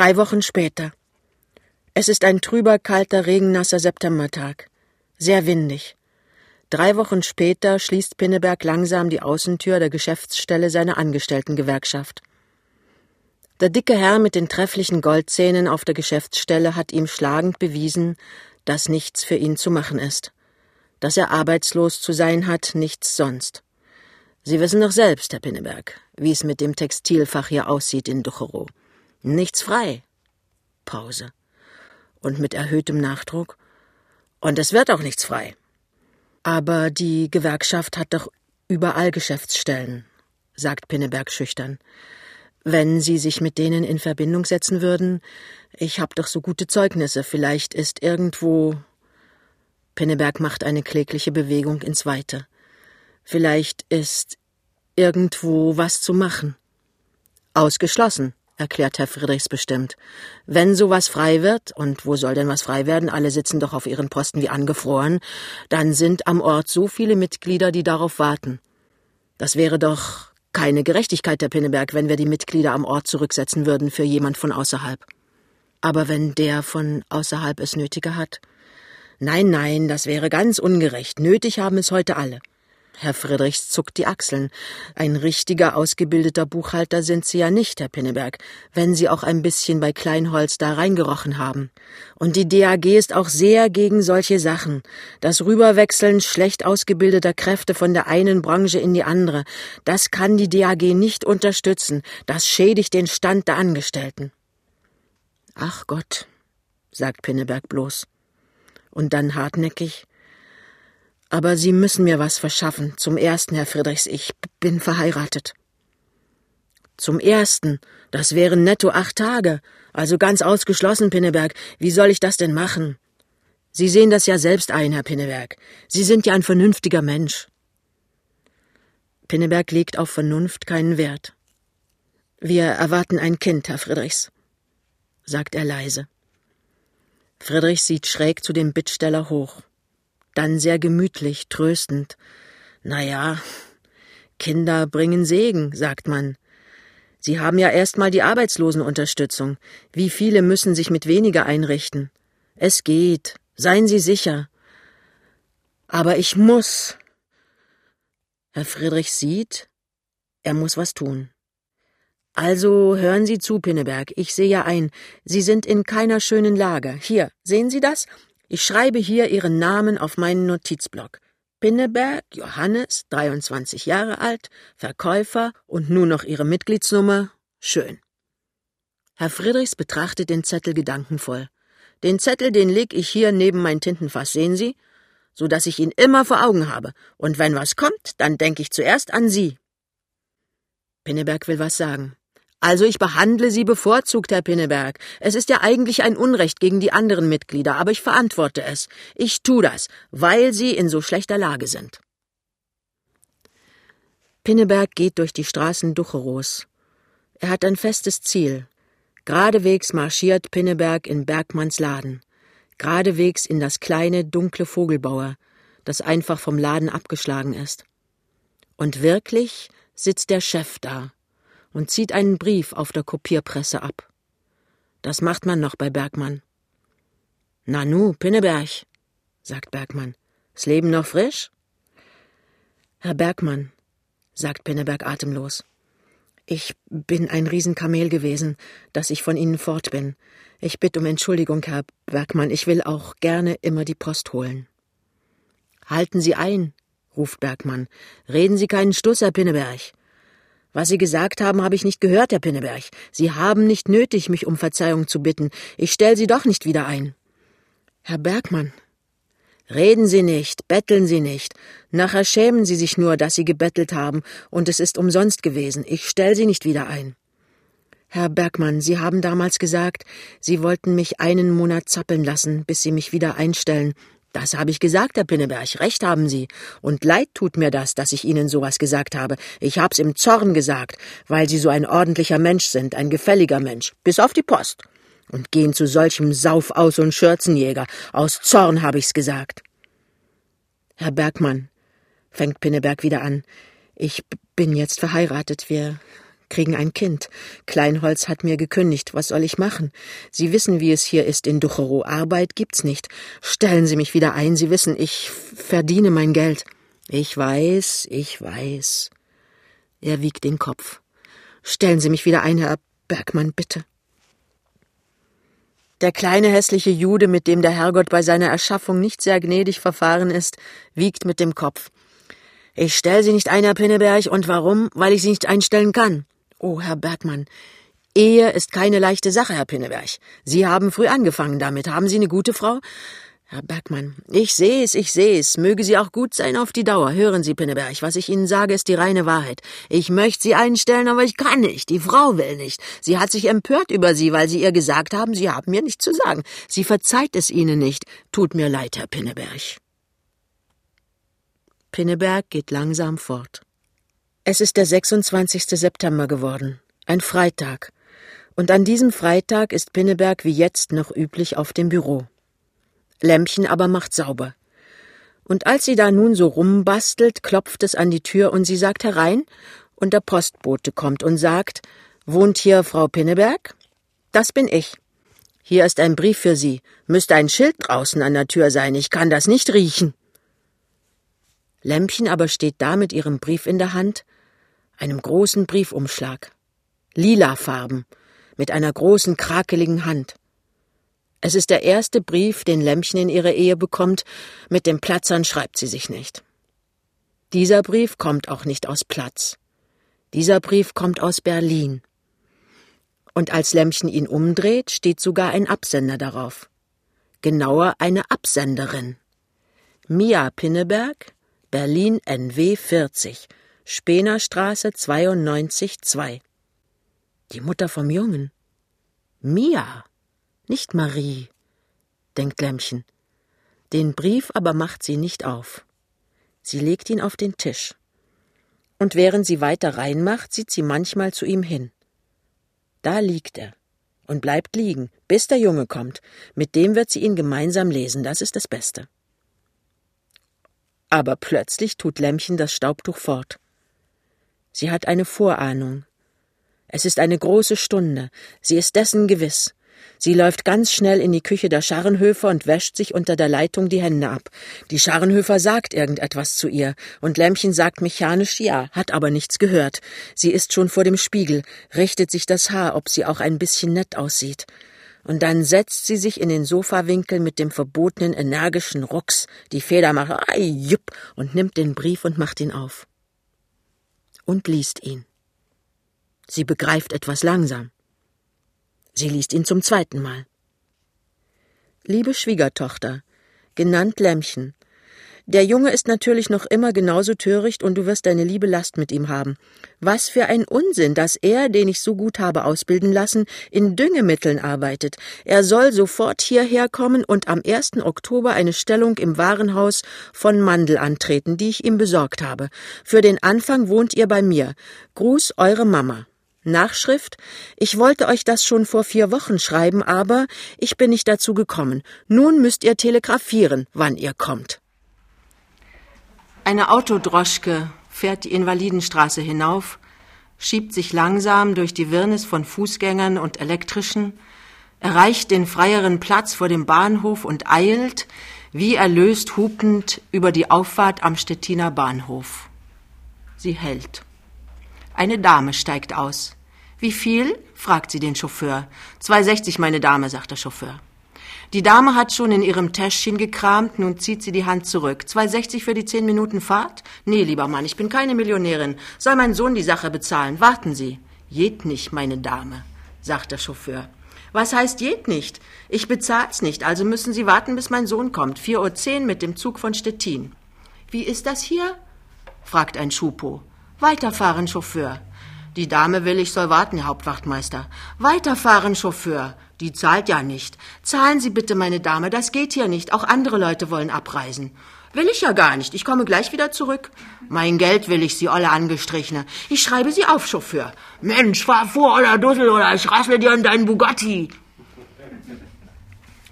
Drei Wochen später. Es ist ein trüber, kalter, regennasser Septembertag. Sehr windig. Drei Wochen später schließt Pinneberg langsam die Außentür der Geschäftsstelle seiner Angestelltengewerkschaft. Der dicke Herr mit den trefflichen Goldzähnen auf der Geschäftsstelle hat ihm schlagend bewiesen, dass nichts für ihn zu machen ist. Dass er arbeitslos zu sein hat, nichts sonst. Sie wissen doch selbst, Herr Pinneberg, wie es mit dem Textilfach hier aussieht in Ducherow. Nichts frei. Pause. Und mit erhöhtem Nachdruck. Und es wird auch nichts frei. Aber die Gewerkschaft hat doch überall Geschäftsstellen, sagt Pinneberg schüchtern. Wenn Sie sich mit denen in Verbindung setzen würden, ich hab doch so gute Zeugnisse, vielleicht ist irgendwo. Pinneberg macht eine klägliche Bewegung ins Weite. Vielleicht ist irgendwo was zu machen. Ausgeschlossen, erklärt Herr Friedrichs bestimmt. Wenn sowas frei wird, und wo soll denn was frei werden, alle sitzen doch auf ihren Posten wie angefroren, dann sind am Ort so viele Mitglieder, die darauf warten. Das wäre doch keine Gerechtigkeit, Herr Pinneberg, wenn wir die Mitglieder am Ort zurücksetzen würden für jemand von außerhalb. Aber wenn der von außerhalb es nötiger hat? Nein, nein, das wäre ganz ungerecht. Nötig haben es heute alle. Herr Friedrichs zuckt die Achseln. Ein richtiger, ausgebildeter Buchhalter sind Sie ja nicht, Herr Pinneberg, wenn Sie auch ein bisschen bei Kleinholz da reingerochen haben. Und die DAG ist auch sehr gegen solche Sachen. Das Rüberwechseln schlecht ausgebildeter Kräfte von der einen Branche in die andere, das kann die DAG nicht unterstützen. Das schädigt den Stand der Angestellten. Ach Gott, sagt Pinneberg bloß. Und dann hartnäckig. Aber Sie müssen mir was verschaffen. Zum ersten, Herr Friedrichs, ich bin verheiratet. Zum ersten, das wären netto acht Tage. Also ganz ausgeschlossen, Pinneberg. Wie soll ich das denn machen? Sie sehen das ja selbst ein, Herr Pinneberg. Sie sind ja ein vernünftiger Mensch. Pinneberg legt auf Vernunft keinen Wert. Wir erwarten ein Kind, Herr Friedrichs, sagt er leise. Friedrich sieht schräg zu dem Bittsteller hoch dann sehr gemütlich, tröstend. Na ja, Kinder bringen Segen, sagt man. Sie haben ja erst mal die Arbeitslosenunterstützung. Wie viele müssen sich mit weniger einrichten? Es geht. Seien Sie sicher. Aber ich muss. Herr Friedrich sieht, er muss was tun. Also hören Sie zu, Pinneberg. Ich sehe ja ein, Sie sind in keiner schönen Lage. Hier, sehen Sie das? Ich schreibe hier Ihren Namen auf meinen Notizblock. Pinneberg, Johannes, 23 Jahre alt, Verkäufer und nun noch Ihre Mitgliedsnummer. Schön. Herr Friedrichs betrachtet den Zettel gedankenvoll. Den Zettel, den leg ich hier neben mein Tintenfass, sehen Sie? So dass ich ihn immer vor Augen habe. Und wenn was kommt, dann denke ich zuerst an Sie. Pinneberg will was sagen. Also ich behandle Sie bevorzugt, Herr Pinneberg. Es ist ja eigentlich ein Unrecht gegen die anderen Mitglieder, aber ich verantworte es. Ich tu das, weil Sie in so schlechter Lage sind. Pinneberg geht durch die Straßen Ducheros. Er hat ein festes Ziel. Geradewegs marschiert Pinneberg in Bergmanns Laden. Geradewegs in das kleine, dunkle Vogelbauer, das einfach vom Laden abgeschlagen ist. Und wirklich sitzt der Chef da und zieht einen Brief auf der Kopierpresse ab. Das macht man noch bei Bergmann. Nanu, Pinneberg, sagt Bergmann. Ist Leben noch frisch? Herr Bergmann, sagt Pinneberg atemlos. Ich bin ein Riesenkamel gewesen, dass ich von Ihnen fort bin. Ich bitte um Entschuldigung, Herr Bergmann, ich will auch gerne immer die Post holen. Halten Sie ein, ruft Bergmann. Reden Sie keinen Stuss, Herr Pinneberg. Was Sie gesagt haben, habe ich nicht gehört, Herr Pinneberg. Sie haben nicht nötig, mich um Verzeihung zu bitten. Ich stell Sie doch nicht wieder ein. Herr Bergmann. Reden Sie nicht, betteln Sie nicht. Nachher schämen Sie sich nur, dass Sie gebettelt haben, und es ist umsonst gewesen. Ich stell Sie nicht wieder ein. Herr Bergmann, Sie haben damals gesagt, Sie wollten mich einen Monat zappeln lassen, bis Sie mich wieder einstellen. Das habe ich gesagt, Herr Pinneberg, recht haben Sie. Und leid tut mir das, dass ich Ihnen sowas gesagt habe. Ich hab's im Zorn gesagt, weil Sie so ein ordentlicher Mensch sind, ein gefälliger Mensch, bis auf die Post. Und gehen zu solchem Saufaus und Schürzenjäger. Aus Zorn habe ich's gesagt. Herr Bergmann, fängt Pinneberg wieder an, ich bin jetzt verheiratet, wir kriegen ein Kind. Kleinholz hat mir gekündigt. Was soll ich machen? Sie wissen, wie es hier ist in Ducherow. Arbeit gibt's nicht. Stellen Sie mich wieder ein. Sie wissen, ich verdiene mein Geld. Ich weiß, ich weiß. Er wiegt den Kopf. Stellen Sie mich wieder ein, Herr Bergmann, bitte. Der kleine hässliche Jude, mit dem der Herrgott bei seiner Erschaffung nicht sehr gnädig verfahren ist, wiegt mit dem Kopf. Ich stell sie nicht ein, Herr Pinneberg, und warum? Weil ich sie nicht einstellen kann. Oh, Herr Bergmann, Ehe ist keine leichte Sache, Herr Pinneberg. Sie haben früh angefangen damit. Haben Sie eine gute Frau? Herr Bergmann, ich sehe es, ich sehe es. Möge sie auch gut sein auf die Dauer. Hören Sie, Pinneberg, was ich Ihnen sage, ist die reine Wahrheit. Ich möchte Sie einstellen, aber ich kann nicht. Die Frau will nicht. Sie hat sich empört über Sie, weil Sie ihr gesagt haben, Sie haben mir nichts zu sagen. Sie verzeiht es Ihnen nicht. Tut mir leid, Herr Pinneberg. Pinneberg geht langsam fort. Es ist der 26. September geworden, ein Freitag. Und an diesem Freitag ist Pinneberg wie jetzt noch üblich auf dem Büro. Lämpchen aber macht sauber. Und als sie da nun so rumbastelt, klopft es an die Tür und sie sagt herein, und der Postbote kommt und sagt, Wohnt hier Frau Pinneberg? Das bin ich. Hier ist ein Brief für Sie. Müsste ein Schild draußen an der Tür sein. Ich kann das nicht riechen. Lämpchen aber steht da mit ihrem Brief in der Hand, einem großen Briefumschlag. Lila Farben, mit einer großen, krakeligen Hand. Es ist der erste Brief, den Lämpchen in ihre Ehe bekommt, mit dem Platzern schreibt sie sich nicht. Dieser Brief kommt auch nicht aus Platz. Dieser Brief kommt aus Berlin. Und als Lämpchen ihn umdreht, steht sogar ein Absender darauf. Genauer eine Absenderin. Mia Pinneberg, Berlin NW 40, Spenerstraße 92 2. Die Mutter vom Jungen. Mia. Nicht Marie, denkt Lämmchen. Den Brief aber macht sie nicht auf. Sie legt ihn auf den Tisch. Und während sie weiter reinmacht, sieht sie manchmal zu ihm hin. Da liegt er und bleibt liegen, bis der Junge kommt. Mit dem wird sie ihn gemeinsam lesen, das ist das Beste. Aber plötzlich tut Lämmchen das Staubtuch fort. Sie hat eine Vorahnung. Es ist eine große Stunde, sie ist dessen gewiss. Sie läuft ganz schnell in die Küche der Scharrenhöfer und wäscht sich unter der Leitung die Hände ab. Die Scharrenhöfer sagt irgendetwas zu ihr, und Lämmchen sagt mechanisch ja, hat aber nichts gehört. Sie ist schon vor dem Spiegel, richtet sich das Haar, ob sie auch ein bisschen nett aussieht. Und dann setzt sie sich in den Sofawinkel mit dem verbotenen energischen Rucks, die Federmache, ai, jupp, und nimmt den Brief und macht ihn auf. Und liest ihn. Sie begreift etwas langsam. Sie liest ihn zum zweiten Mal. Liebe Schwiegertochter, genannt Lämmchen, der Junge ist natürlich noch immer genauso töricht und du wirst deine liebe Last mit ihm haben. Was für ein Unsinn, dass er, den ich so gut habe ausbilden lassen, in Düngemitteln arbeitet. Er soll sofort hierher kommen und am 1. Oktober eine Stellung im Warenhaus von Mandel antreten, die ich ihm besorgt habe. Für den Anfang wohnt ihr bei mir. Gruß eure Mama. Nachschrift Ich wollte euch das schon vor vier Wochen schreiben, aber ich bin nicht dazu gekommen. Nun müsst ihr telegrafieren, wann ihr kommt. Eine Autodroschke fährt die Invalidenstraße hinauf, schiebt sich langsam durch die Wirrnis von Fußgängern und Elektrischen, erreicht den freieren Platz vor dem Bahnhof und eilt, wie erlöst hupend, über die Auffahrt am Stettiner Bahnhof. Sie hält. Eine Dame steigt aus. Wie viel? fragt sie den Chauffeur. 2,60, meine Dame, sagt der Chauffeur. Die Dame hat schon in ihrem Täschchen gekramt, nun zieht sie die Hand zurück. 2,60 für die zehn Minuten Fahrt? Nee, lieber Mann, ich bin keine Millionärin. Soll mein Sohn die Sache bezahlen? Warten Sie. Jed nicht, meine Dame, sagt der Chauffeur. Was heißt jed nicht? Ich bezahl's nicht, also müssen Sie warten, bis mein Sohn kommt. 4.10 Uhr mit dem Zug von Stettin. Wie ist das hier? fragt ein Schupo. Weiterfahren, Chauffeur. Die Dame will, ich soll warten, Herr Hauptwachtmeister. Weiterfahren, Chauffeur. Die zahlt ja nicht. Zahlen Sie bitte, meine Dame, das geht hier nicht. Auch andere Leute wollen abreisen. Will ich ja gar nicht. Ich komme gleich wieder zurück. Mein Geld will ich, Sie olle Angestrichene. Ich schreibe Sie auf, Chauffeur. Mensch, fahr vor, oller Dussel, oder ich rassle dir an deinen Bugatti.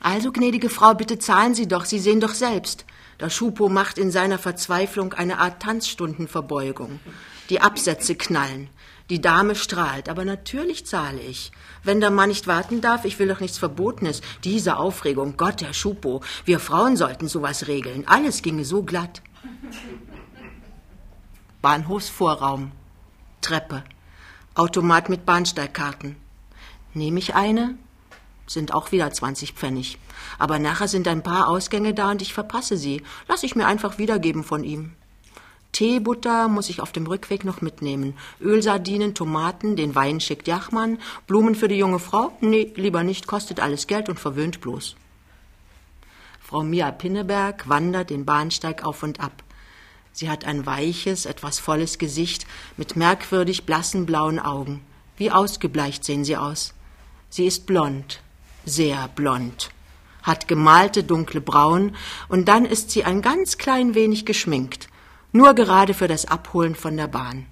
Also, gnädige Frau, bitte zahlen Sie doch. Sie sehen doch selbst. Der Schupo macht in seiner Verzweiflung eine Art Tanzstundenverbeugung. Die Absätze knallen. Die Dame strahlt, aber natürlich zahle ich. Wenn der Mann nicht warten darf, ich will doch nichts Verbotenes. Diese Aufregung, Gott, Herr Schupo, wir Frauen sollten sowas regeln. Alles ginge so glatt. Bahnhofsvorraum. Treppe. Automat mit Bahnsteigkarten. Nehme ich eine? Sind auch wieder 20 Pfennig. Aber nachher sind ein paar Ausgänge da und ich verpasse sie. Lass ich mir einfach wiedergeben von ihm. Teebutter muss ich auf dem Rückweg noch mitnehmen. Ölsardinen, Tomaten, den Wein schickt Jachmann. Blumen für die junge Frau? Nee, lieber nicht, kostet alles Geld und verwöhnt bloß. Frau Mia Pinneberg wandert den Bahnsteig auf und ab. Sie hat ein weiches, etwas volles Gesicht mit merkwürdig blassen blauen Augen. Wie ausgebleicht sehen sie aus. Sie ist blond, sehr blond, hat gemalte dunkle Brauen und dann ist sie ein ganz klein wenig geschminkt, nur gerade für das Abholen von der Bahn.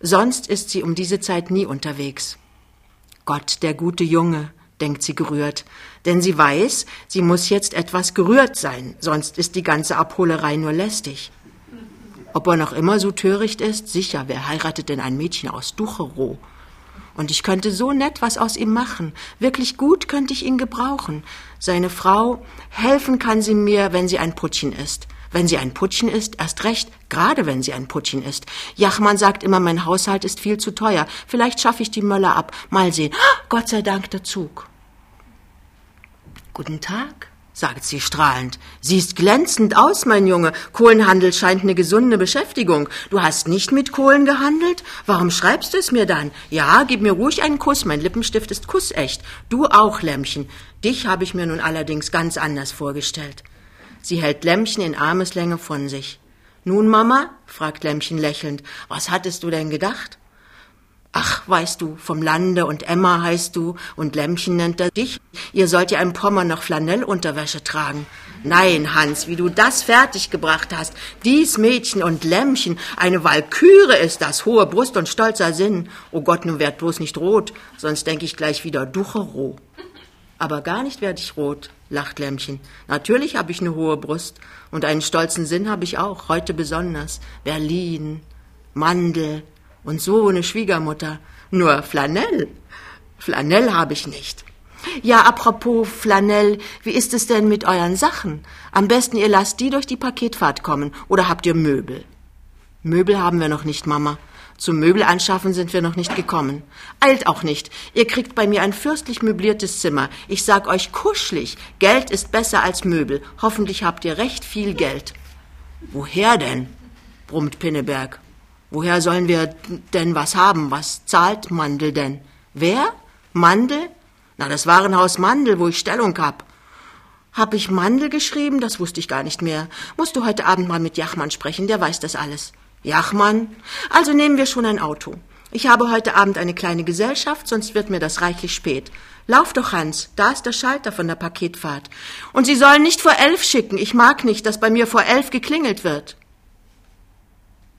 Sonst ist sie um diese Zeit nie unterwegs. Gott, der gute Junge, denkt sie gerührt, denn sie weiß, sie muss jetzt etwas gerührt sein, sonst ist die ganze Abholerei nur lästig. Ob er noch immer so töricht ist? Sicher, wer heiratet denn ein Mädchen aus Ducherow? Und ich könnte so nett was aus ihm machen. Wirklich gut könnte ich ihn gebrauchen. Seine Frau, helfen kann sie mir, wenn sie ein Puttchen ist. Wenn sie ein Puttchen ist, erst recht, gerade wenn sie ein Puttchen ist. Jachmann sagt immer, mein Haushalt ist viel zu teuer. Vielleicht schaffe ich die Möller ab. Mal sehen. Gott sei Dank der Zug. Guten Tag sagt sie strahlend. Siehst glänzend aus, mein Junge. Kohlenhandel scheint eine gesunde Beschäftigung. Du hast nicht mit Kohlen gehandelt? Warum schreibst du es mir dann? Ja, gib mir ruhig einen Kuss. Mein Lippenstift ist kussecht. Du auch, Lämmchen. Dich habe ich mir nun allerdings ganz anders vorgestellt. Sie hält Lämmchen in Armeslänge von sich. Nun, Mama? fragt Lämmchen lächelnd. Was hattest du denn gedacht? Ach, weißt du, vom Lande und Emma heißt du und Lämmchen nennt er dich. Ihr sollt ja im Pommern noch Flanellunterwäsche tragen. Nein, Hans, wie du das fertiggebracht hast. Dies Mädchen und Lämmchen, eine Walküre ist das, hohe Brust und stolzer Sinn. Oh Gott, nun werd bloß nicht rot, sonst denk ich gleich wieder Ducherow. Aber gar nicht werd ich rot, lacht Lämmchen. Natürlich habe ich eine hohe Brust und einen stolzen Sinn habe ich auch, heute besonders. Berlin, Mandel, und so eine Schwiegermutter. Nur Flanell. Flanell habe ich nicht. Ja, apropos Flanell, wie ist es denn mit euren Sachen? Am besten ihr lasst die durch die Paketfahrt kommen. Oder habt ihr Möbel? Möbel haben wir noch nicht, Mama. Zum Möbel anschaffen sind wir noch nicht gekommen. Eilt auch nicht. Ihr kriegt bei mir ein fürstlich möbliertes Zimmer. Ich sag euch kuschelig. Geld ist besser als Möbel. Hoffentlich habt ihr recht viel Geld. Woher denn? brummt Pinneberg. Woher sollen wir denn was haben? Was zahlt Mandel denn? Wer? Mandel? Na, das Warenhaus Mandel, wo ich Stellung hab. Hab ich Mandel geschrieben? Das wusste ich gar nicht mehr. Musst du heute Abend mal mit Jachmann sprechen, der weiß das alles. Jachmann? Also nehmen wir schon ein Auto. Ich habe heute Abend eine kleine Gesellschaft, sonst wird mir das reichlich spät. Lauf doch, Hans, da ist der Schalter von der Paketfahrt. Und Sie sollen nicht vor elf schicken. Ich mag nicht, dass bei mir vor elf geklingelt wird.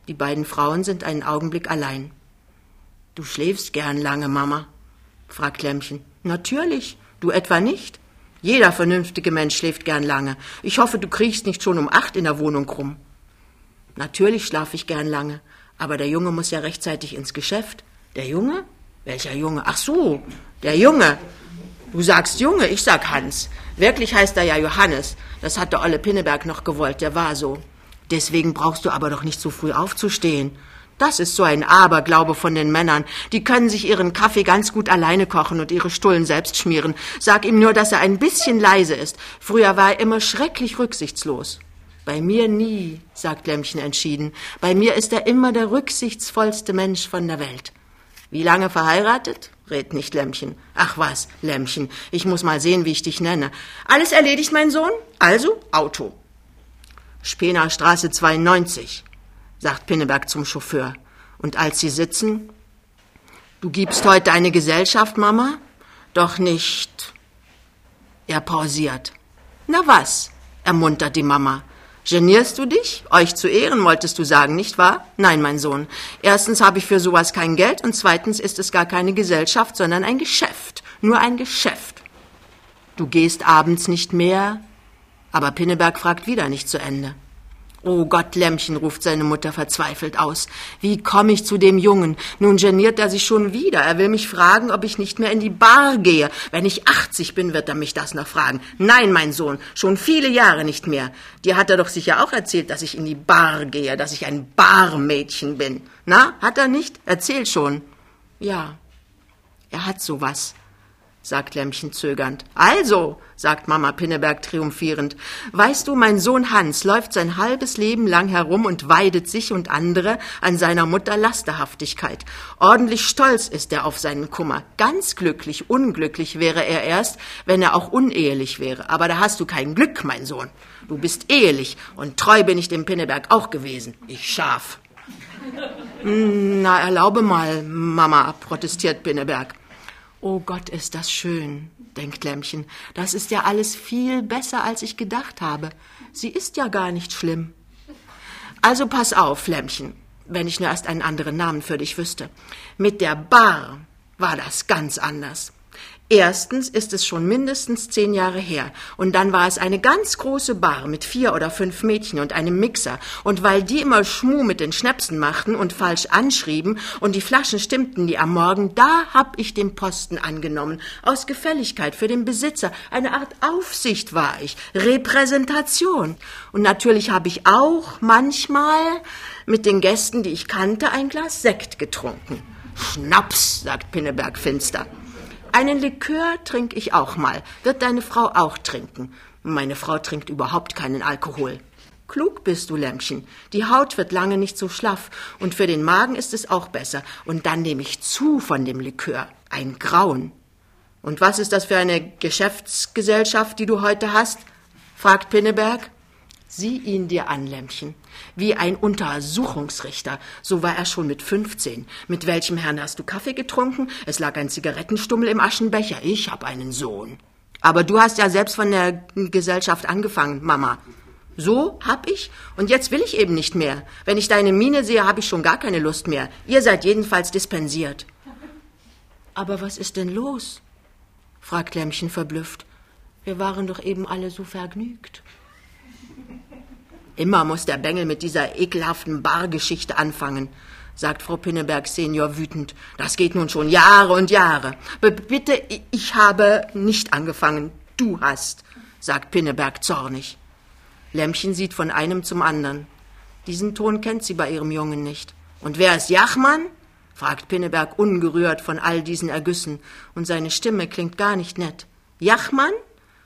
Die beiden Frauen sind einen Augenblick allein. Du schläfst gern lange, Mama? fragt Lämmchen. Natürlich, du etwa nicht? Jeder vernünftige Mensch schläft gern lange. Ich hoffe, du kriechst nicht schon um acht in der Wohnung rum. Natürlich schlafe ich gern lange, aber der Junge muss ja rechtzeitig ins Geschäft. Der Junge? Welcher Junge? Ach so, der Junge. Du sagst Junge, ich sag Hans. Wirklich heißt er ja Johannes. Das hat der Olle Pinneberg noch gewollt, der war so. Deswegen brauchst du aber doch nicht so früh aufzustehen. Das ist so ein Aberglaube von den Männern. Die können sich ihren Kaffee ganz gut alleine kochen und ihre Stullen selbst schmieren. Sag ihm nur, dass er ein bisschen leise ist. Früher war er immer schrecklich rücksichtslos. Bei mir nie, sagt Lämmchen entschieden. Bei mir ist er immer der rücksichtsvollste Mensch von der Welt. Wie lange verheiratet? rät nicht Lämmchen. Ach was, Lämmchen, ich muss mal sehen, wie ich dich nenne. Alles erledigt, mein Sohn? Also Auto. Spener Straße 92, sagt Pinneberg zum Chauffeur. Und als sie sitzen, du gibst heute eine Gesellschaft, Mama? Doch nicht. Er pausiert. Na was? ermuntert die Mama. Genierst du dich? Euch zu ehren, wolltest du sagen, nicht wahr? Nein, mein Sohn. Erstens habe ich für sowas kein Geld und zweitens ist es gar keine Gesellschaft, sondern ein Geschäft. Nur ein Geschäft. Du gehst abends nicht mehr, aber Pinneberg fragt wieder nicht zu Ende. Oh Gott, Lämmchen, ruft seine Mutter verzweifelt aus. Wie komme ich zu dem Jungen? Nun geniert er sich schon wieder. Er will mich fragen, ob ich nicht mehr in die Bar gehe. Wenn ich 80 bin, wird er mich das noch fragen. Nein, mein Sohn, schon viele Jahre nicht mehr. Dir hat er doch sicher auch erzählt, dass ich in die Bar gehe, dass ich ein Barmädchen bin. Na, hat er nicht? Erzähl schon. Ja, er hat sowas sagt Lämmchen zögernd. Also, sagt Mama Pinneberg triumphierend, weißt du, mein Sohn Hans läuft sein halbes Leben lang herum und weidet sich und andere an seiner Mutter Lasterhaftigkeit. Ordentlich stolz ist er auf seinen Kummer. Ganz glücklich, unglücklich wäre er erst, wenn er auch unehelich wäre. Aber da hast du kein Glück, mein Sohn. Du bist ehelich und treu bin ich dem Pinneberg auch gewesen. Ich Schaf. Na, erlaube mal, Mama, protestiert Pinneberg. Oh Gott, ist das schön, denkt Lämmchen. Das ist ja alles viel besser, als ich gedacht habe. Sie ist ja gar nicht schlimm. Also pass auf, Lämmchen, wenn ich nur erst einen anderen Namen für dich wüsste. Mit der Bar war das ganz anders. Erstens ist es schon mindestens zehn Jahre her. Und dann war es eine ganz große Bar mit vier oder fünf Mädchen und einem Mixer. Und weil die immer Schmuh mit den Schnäpsen machten und falsch anschrieben und die Flaschen stimmten nie am Morgen, da hab ich den Posten angenommen. Aus Gefälligkeit für den Besitzer. Eine Art Aufsicht war ich. Repräsentation. Und natürlich habe ich auch manchmal mit den Gästen, die ich kannte, ein Glas Sekt getrunken. Schnaps, sagt Pinneberg finster. Einen Likör trinke ich auch mal. Wird deine Frau auch trinken? Meine Frau trinkt überhaupt keinen Alkohol. Klug bist du, Lämmchen. Die Haut wird lange nicht so schlaff und für den Magen ist es auch besser. Und dann nehme ich zu von dem Likör. Ein Grauen. Und was ist das für eine Geschäftsgesellschaft, die du heute hast? fragt Pinneberg. Sieh ihn dir an, Lämmchen. Wie ein Untersuchungsrichter. So war er schon mit 15. Mit welchem Herrn hast du Kaffee getrunken? Es lag ein Zigarettenstummel im Aschenbecher. Ich hab einen Sohn. Aber du hast ja selbst von der Gesellschaft angefangen, Mama. So hab ich und jetzt will ich eben nicht mehr. Wenn ich deine Miene sehe, habe ich schon gar keine Lust mehr. Ihr seid jedenfalls dispensiert. Aber was ist denn los? fragt Lämmchen verblüfft. Wir waren doch eben alle so vergnügt. Immer muss der Bengel mit dieser ekelhaften Bargeschichte anfangen, sagt Frau Pinneberg Senior wütend. Das geht nun schon Jahre und Jahre. B bitte, ich habe nicht angefangen. Du hast, sagt Pinneberg zornig. Lämmchen sieht von einem zum anderen. Diesen Ton kennt sie bei ihrem Jungen nicht. Und wer ist Jachmann? fragt Pinneberg ungerührt von all diesen Ergüssen, und seine Stimme klingt gar nicht nett. Jachmann?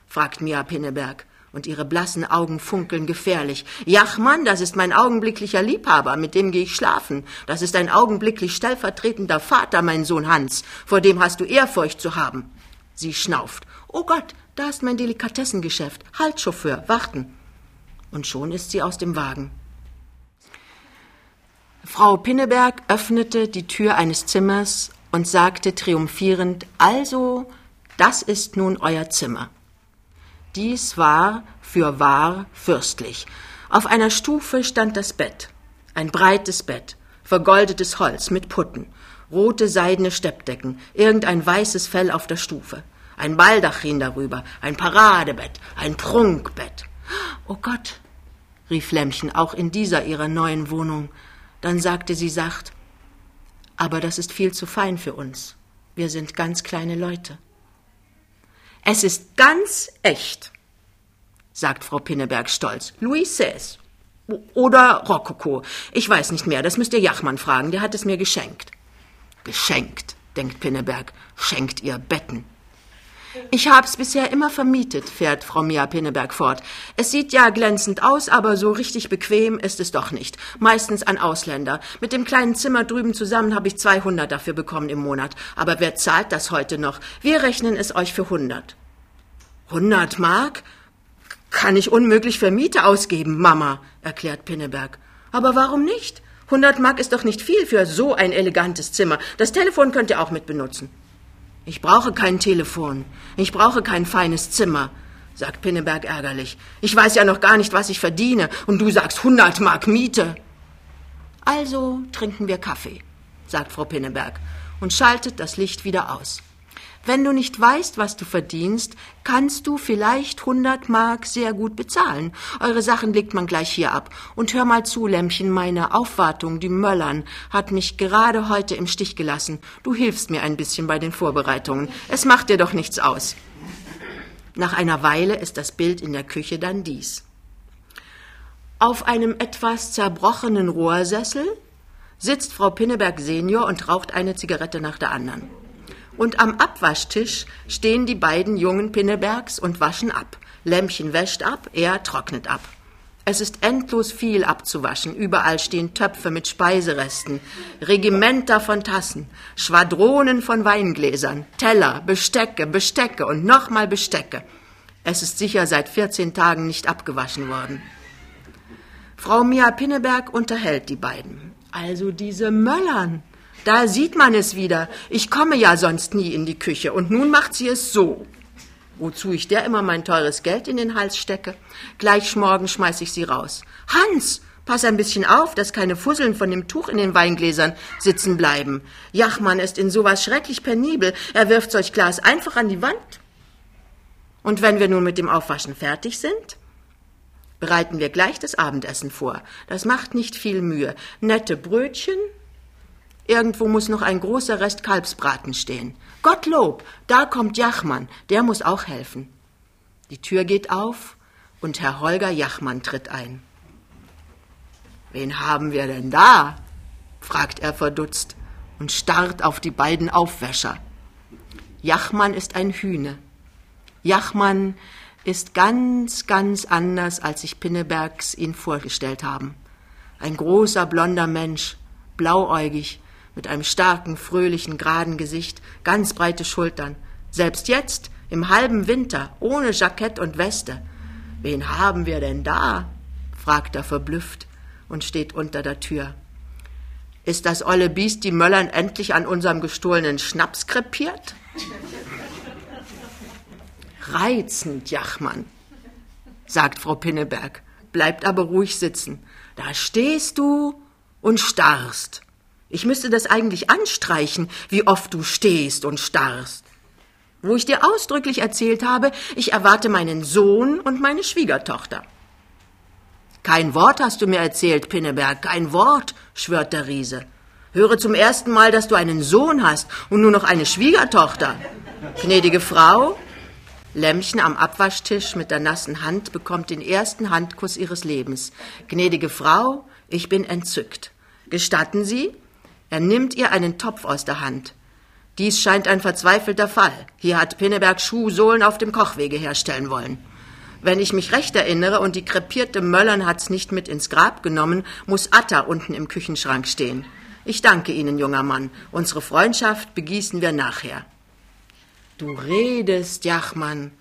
fragt Mia Pinneberg und ihre blassen Augen funkeln gefährlich. Jachmann, das ist mein augenblicklicher Liebhaber, mit dem gehe ich schlafen. Das ist ein augenblicklich stellvertretender Vater, mein Sohn Hans. Vor dem hast du Ehrfurcht zu haben. Sie schnauft. Oh Gott, da ist mein Delikatessengeschäft. Halt, Chauffeur, warten. Und schon ist sie aus dem Wagen. Frau Pinneberg öffnete die Tür eines Zimmers und sagte triumphierend, also, das ist nun euer Zimmer. Dies war für wahr fürstlich. Auf einer Stufe stand das Bett, ein breites Bett, vergoldetes Holz mit Putten, rote seidene Steppdecken, irgendein weißes Fell auf der Stufe, ein Baldachin darüber, ein Paradebett, ein Prunkbett. Oh Gott, rief Lämmchen auch in dieser ihrer neuen Wohnung. Dann sagte sie sacht, aber das ist viel zu fein für uns. Wir sind ganz kleine Leute. Es ist ganz echt, sagt Frau Pinneberg stolz. Louis Seize. Oder Rokoko. Ich weiß nicht mehr, das müsst ihr Jachmann fragen, der hat es mir geschenkt. Geschenkt, denkt Pinneberg, schenkt ihr Betten. Ich hab's bisher immer vermietet, fährt Frau Mia Pinneberg fort. Es sieht ja glänzend aus, aber so richtig bequem ist es doch nicht. Meistens an Ausländer. Mit dem kleinen Zimmer drüben zusammen habe ich 200 dafür bekommen im Monat. Aber wer zahlt das heute noch? Wir rechnen es euch für 100. 100 Mark? Kann ich unmöglich für Miete ausgeben, Mama, erklärt Pinneberg. Aber warum nicht? 100 Mark ist doch nicht viel für so ein elegantes Zimmer. Das Telefon könnt ihr auch mit benutzen. Ich brauche kein Telefon. Ich brauche kein feines Zimmer, sagt Pinneberg ärgerlich. Ich weiß ja noch gar nicht, was ich verdiene, und du sagst 100 Mark Miete. Also trinken wir Kaffee, sagt Frau Pinneberg und schaltet das Licht wieder aus. Wenn du nicht weißt, was du verdienst, kannst du vielleicht hundert Mark sehr gut bezahlen. Eure Sachen legt man gleich hier ab. Und hör mal zu, Lämmchen, meine Aufwartung, die Möllern, hat mich gerade heute im Stich gelassen. Du hilfst mir ein bisschen bei den Vorbereitungen. Es macht dir doch nichts aus. Nach einer Weile ist das Bild in der Küche dann dies. Auf einem etwas zerbrochenen Rohrsessel sitzt Frau Pinneberg Senior und raucht eine Zigarette nach der anderen. Und am Abwaschtisch stehen die beiden jungen Pinnebergs und waschen ab. Lämmchen wäscht ab, er trocknet ab. Es ist endlos viel abzuwaschen. Überall stehen Töpfe mit Speiseresten, Regimenter von Tassen, Schwadronen von Weingläsern, Teller, Bestecke, Bestecke und nochmal Bestecke. Es ist sicher seit 14 Tagen nicht abgewaschen worden. Frau Mia Pinneberg unterhält die beiden. Also diese Möllern. Da sieht man es wieder. Ich komme ja sonst nie in die Küche und nun macht sie es so wozu ich der immer mein teures Geld in den Hals stecke. Gleich morgen schmeiß ich sie raus. Hans, pass ein bisschen auf, dass keine Fusseln von dem Tuch in den Weingläsern sitzen bleiben. Jachmann ist in sowas schrecklich penibel. Er wirft solch Glas einfach an die Wand. Und wenn wir nun mit dem Aufwaschen fertig sind, bereiten wir gleich das Abendessen vor. Das macht nicht viel Mühe. Nette Brötchen, Irgendwo muss noch ein großer Rest Kalbsbraten stehen. Gottlob, da kommt Jachmann, der muss auch helfen. Die Tür geht auf und Herr Holger Jachmann tritt ein. Wen haben wir denn da? fragt er verdutzt und starrt auf die beiden Aufwäscher. Jachmann ist ein Hühne. Jachmann ist ganz, ganz anders, als sich Pinnebergs ihn vorgestellt haben. Ein großer, blonder Mensch, blauäugig, mit einem starken, fröhlichen, geraden Gesicht, ganz breite Schultern. Selbst jetzt, im halben Winter, ohne Jackett und Weste. Wen haben wir denn da? fragt er verblüfft und steht unter der Tür. Ist das olle Biest die Möllern endlich an unserem gestohlenen Schnaps krepiert? Reizend, Jachmann, sagt Frau Pinneberg, bleibt aber ruhig sitzen. Da stehst du und starrst. Ich müsste das eigentlich anstreichen, wie oft du stehst und starrst. Wo ich dir ausdrücklich erzählt habe, ich erwarte meinen Sohn und meine Schwiegertochter. Kein Wort hast du mir erzählt, Pinneberg, kein Wort, schwört der Riese. Höre zum ersten Mal, dass du einen Sohn hast und nur noch eine Schwiegertochter. Gnädige Frau, Lämmchen am Abwaschtisch mit der nassen Hand bekommt den ersten Handkuss ihres Lebens. Gnädige Frau, ich bin entzückt. Gestatten Sie, er nimmt ihr einen Topf aus der Hand. Dies scheint ein verzweifelter Fall. Hier hat Pinneberg Schuhsohlen auf dem Kochwege herstellen wollen. Wenn ich mich recht erinnere und die krepierte Möllern hat's nicht mit ins Grab genommen, muss Atta unten im Küchenschrank stehen. Ich danke Ihnen, junger Mann. Unsere Freundschaft begießen wir nachher. Du redest, Jachmann,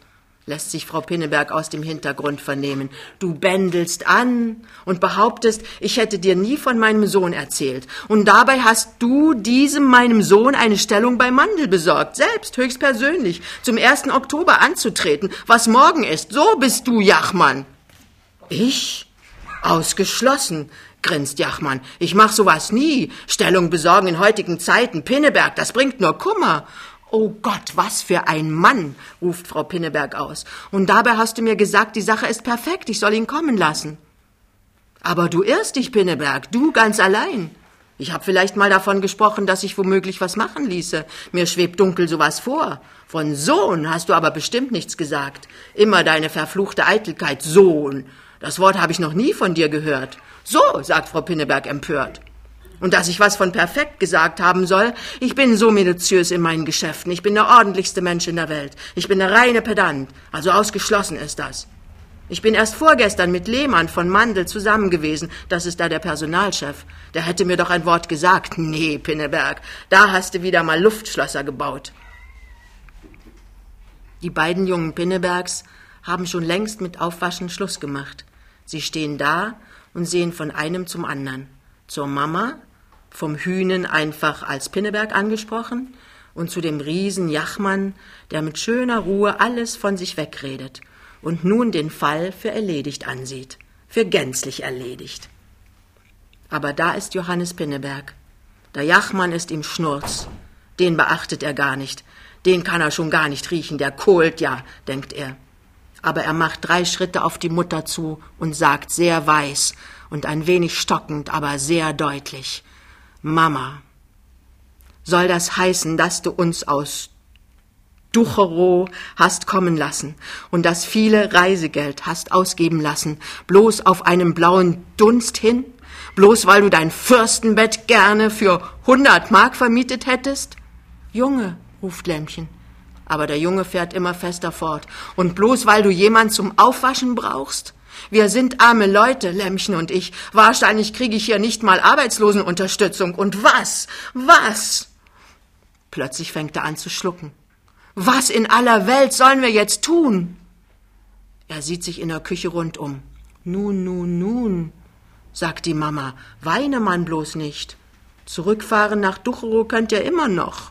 lässt sich Frau Pinneberg aus dem Hintergrund vernehmen. Du bändelst an und behauptest, ich hätte dir nie von meinem Sohn erzählt. Und dabei hast du diesem meinem Sohn eine Stellung bei Mandel besorgt, selbst höchstpersönlich, zum 1. Oktober anzutreten, was morgen ist. So bist du, Jachmann. Ich? Ausgeschlossen, grinst Jachmann. Ich mach sowas nie. Stellung besorgen in heutigen Zeiten. Pinneberg, das bringt nur Kummer. Oh Gott, was für ein Mann, ruft Frau Pinneberg aus. Und dabei hast du mir gesagt, die Sache ist perfekt, ich soll ihn kommen lassen. Aber du irrst dich, Pinneberg, du ganz allein. Ich hab vielleicht mal davon gesprochen, dass ich womöglich was machen ließe. Mir schwebt dunkel sowas vor. Von Sohn hast du aber bestimmt nichts gesagt. Immer deine verfluchte Eitelkeit, Sohn. Das Wort habe ich noch nie von dir gehört. So, sagt Frau Pinneberg empört. Und dass ich was von perfekt gesagt haben soll, ich bin so minutiös in meinen Geschäften, ich bin der ordentlichste Mensch in der Welt, ich bin der reine Pedant, also ausgeschlossen ist das. Ich bin erst vorgestern mit Lehmann von Mandel zusammen gewesen, das ist da der Personalchef. Der hätte mir doch ein Wort gesagt. Nee, Pinneberg, da hast du wieder mal Luftschlösser gebaut. Die beiden jungen Pinnebergs haben schon längst mit Aufwaschen Schluss gemacht. Sie stehen da und sehen von einem zum anderen. Zur Mama, vom Hühnen einfach als Pinneberg angesprochen und zu dem Riesen Jachmann, der mit schöner Ruhe alles von sich wegredet und nun den Fall für erledigt ansieht, für gänzlich erledigt. Aber da ist Johannes Pinneberg. Der Jachmann ist ihm Schnurz. Den beachtet er gar nicht. Den kann er schon gar nicht riechen, der kohlt ja, denkt er. Aber er macht drei Schritte auf die Mutter zu und sagt sehr weiß und ein wenig stockend, aber sehr deutlich Mama, soll das heißen, dass du uns aus Ducherow hast kommen lassen und das viele Reisegeld hast ausgeben lassen, bloß auf einem blauen Dunst hin? Bloß weil du dein Fürstenbett gerne für hundert Mark vermietet hättest? Junge, ruft Lämmchen. Aber der Junge fährt immer fester fort. Und bloß weil du jemand zum Aufwaschen brauchst? Wir sind arme Leute, Lämmchen und ich. Wahrscheinlich kriege ich hier nicht mal Arbeitslosenunterstützung. Und was? Was? Plötzlich fängt er an zu schlucken. Was in aller Welt sollen wir jetzt tun? Er sieht sich in der Küche rundum. Nun, nun, nun, sagt die Mama, weine man bloß nicht. Zurückfahren nach Ducherow könnt ihr immer noch.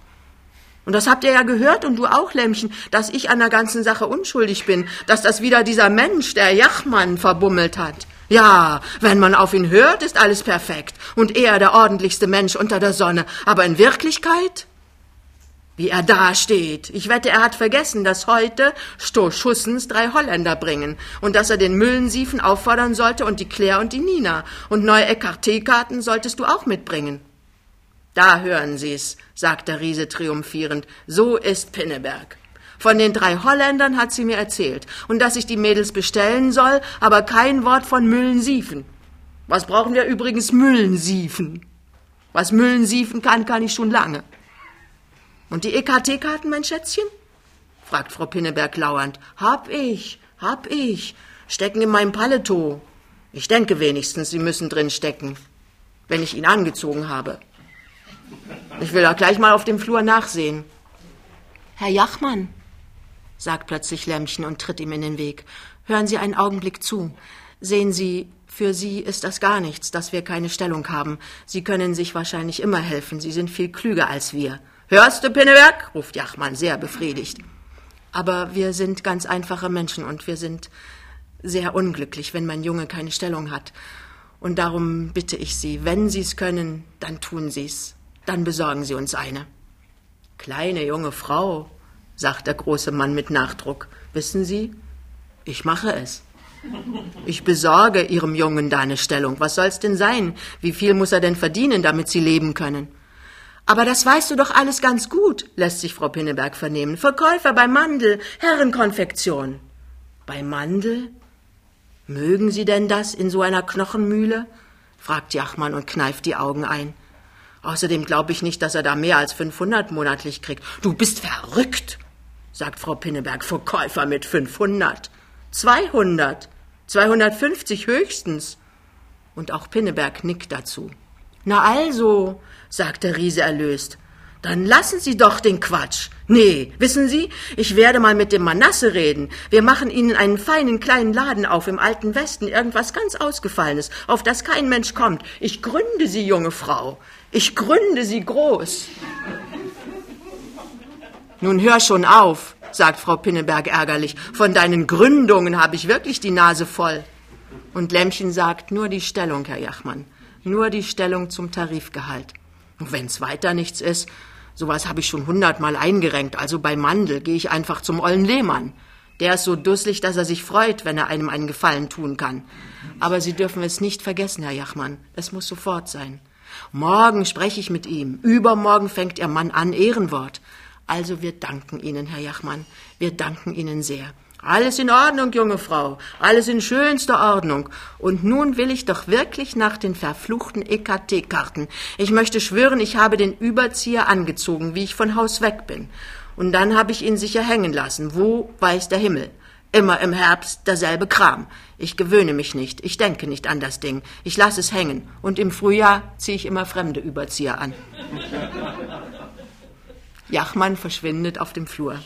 Und das habt ihr ja gehört und du auch, Lämmchen, dass ich an der ganzen Sache unschuldig bin, dass das wieder dieser Mensch, der Jachmann, verbummelt hat. Ja, wenn man auf ihn hört, ist alles perfekt und er der ordentlichste Mensch unter der Sonne. Aber in Wirklichkeit? Wie er dasteht. Ich wette, er hat vergessen, dass heute Stoßschussens drei Holländer bringen und dass er den Müllensiefen auffordern sollte und die Claire und die Nina. Und neue Ekarte-Karten solltest du auch mitbringen. Da hören Sie's, sagt der Riese triumphierend. So ist Pinneberg. Von den drei Holländern hat sie mir erzählt und dass ich die Mädels bestellen soll, aber kein Wort von Müllensiefen. Was brauchen wir übrigens Müllensiefen? Was Müllensiefen kann, kann ich schon lange. Und die EKT-Karten, mein Schätzchen? fragt Frau Pinneberg lauernd. Hab ich, hab ich. Stecken in meinem Paletot. Ich denke wenigstens, sie müssen drin stecken, wenn ich ihn angezogen habe. Ich will auch gleich mal auf dem Flur nachsehen. Herr Jachmann, sagt plötzlich Lämmchen und tritt ihm in den Weg. Hören Sie einen Augenblick zu. Sehen Sie, für Sie ist das gar nichts, dass wir keine Stellung haben. Sie können sich wahrscheinlich immer helfen. Sie sind viel klüger als wir. Hörst du, Pinneberg? ruft Jachmann sehr befriedigt. Aber wir sind ganz einfache Menschen und wir sind sehr unglücklich, wenn mein Junge keine Stellung hat. Und darum bitte ich Sie, wenn Sie es können, dann tun Sie es. Dann besorgen Sie uns eine. Kleine junge Frau, sagt der große Mann mit Nachdruck, wissen Sie, ich mache es. Ich besorge Ihrem Jungen da eine Stellung. Was soll's denn sein? Wie viel muss er denn verdienen, damit Sie leben können? Aber das weißt du doch alles ganz gut, lässt sich Frau Pinneberg vernehmen. Verkäufer bei Mandel, Herrenkonfektion. Bei Mandel? Mögen Sie denn das in so einer Knochenmühle? fragt Jachmann und kneift die Augen ein. Außerdem glaube ich nicht, dass er da mehr als 500 monatlich kriegt. Du bist verrückt, sagt Frau Pinneberg. Verkäufer mit 500. 200. 250 höchstens. Und auch Pinneberg nickt dazu. Na also, sagt der Riese erlöst. Dann lassen Sie doch den Quatsch. Nee, wissen Sie, ich werde mal mit dem Manasse reden. Wir machen Ihnen einen feinen kleinen Laden auf im alten Westen, irgendwas ganz Ausgefallenes, auf das kein Mensch kommt. Ich gründe Sie, junge Frau. Ich gründe Sie groß. Nun hör schon auf, sagt Frau Pinneberg ärgerlich. Von deinen Gründungen habe ich wirklich die Nase voll. Und Lämmchen sagt, nur die Stellung, Herr Jachmann nur die Stellung zum Tarifgehalt. Und wenn's weiter nichts ist, sowas habe ich schon hundertmal eingerenkt, also bei Mandel gehe ich einfach zum ollen Lehmann. Der ist so dusselig, dass er sich freut, wenn er einem einen Gefallen tun kann. Aber Sie dürfen es nicht vergessen, Herr Jachmann. Es muss sofort sein. Morgen spreche ich mit ihm. Übermorgen fängt Ihr Mann an, Ehrenwort. Also wir danken Ihnen, Herr Jachmann. Wir danken Ihnen sehr. Alles in Ordnung, junge Frau, alles in schönster Ordnung. Und nun will ich doch wirklich nach den verfluchten EKT-Karten. Ich möchte schwören, ich habe den Überzieher angezogen, wie ich von Haus weg bin. Und dann habe ich ihn sicher hängen lassen. Wo weiß der Himmel? Immer im Herbst derselbe Kram. Ich gewöhne mich nicht, ich denke nicht an das Ding. Ich lasse es hängen. Und im Frühjahr ziehe ich immer fremde Überzieher an. Jachmann verschwindet auf dem Flur.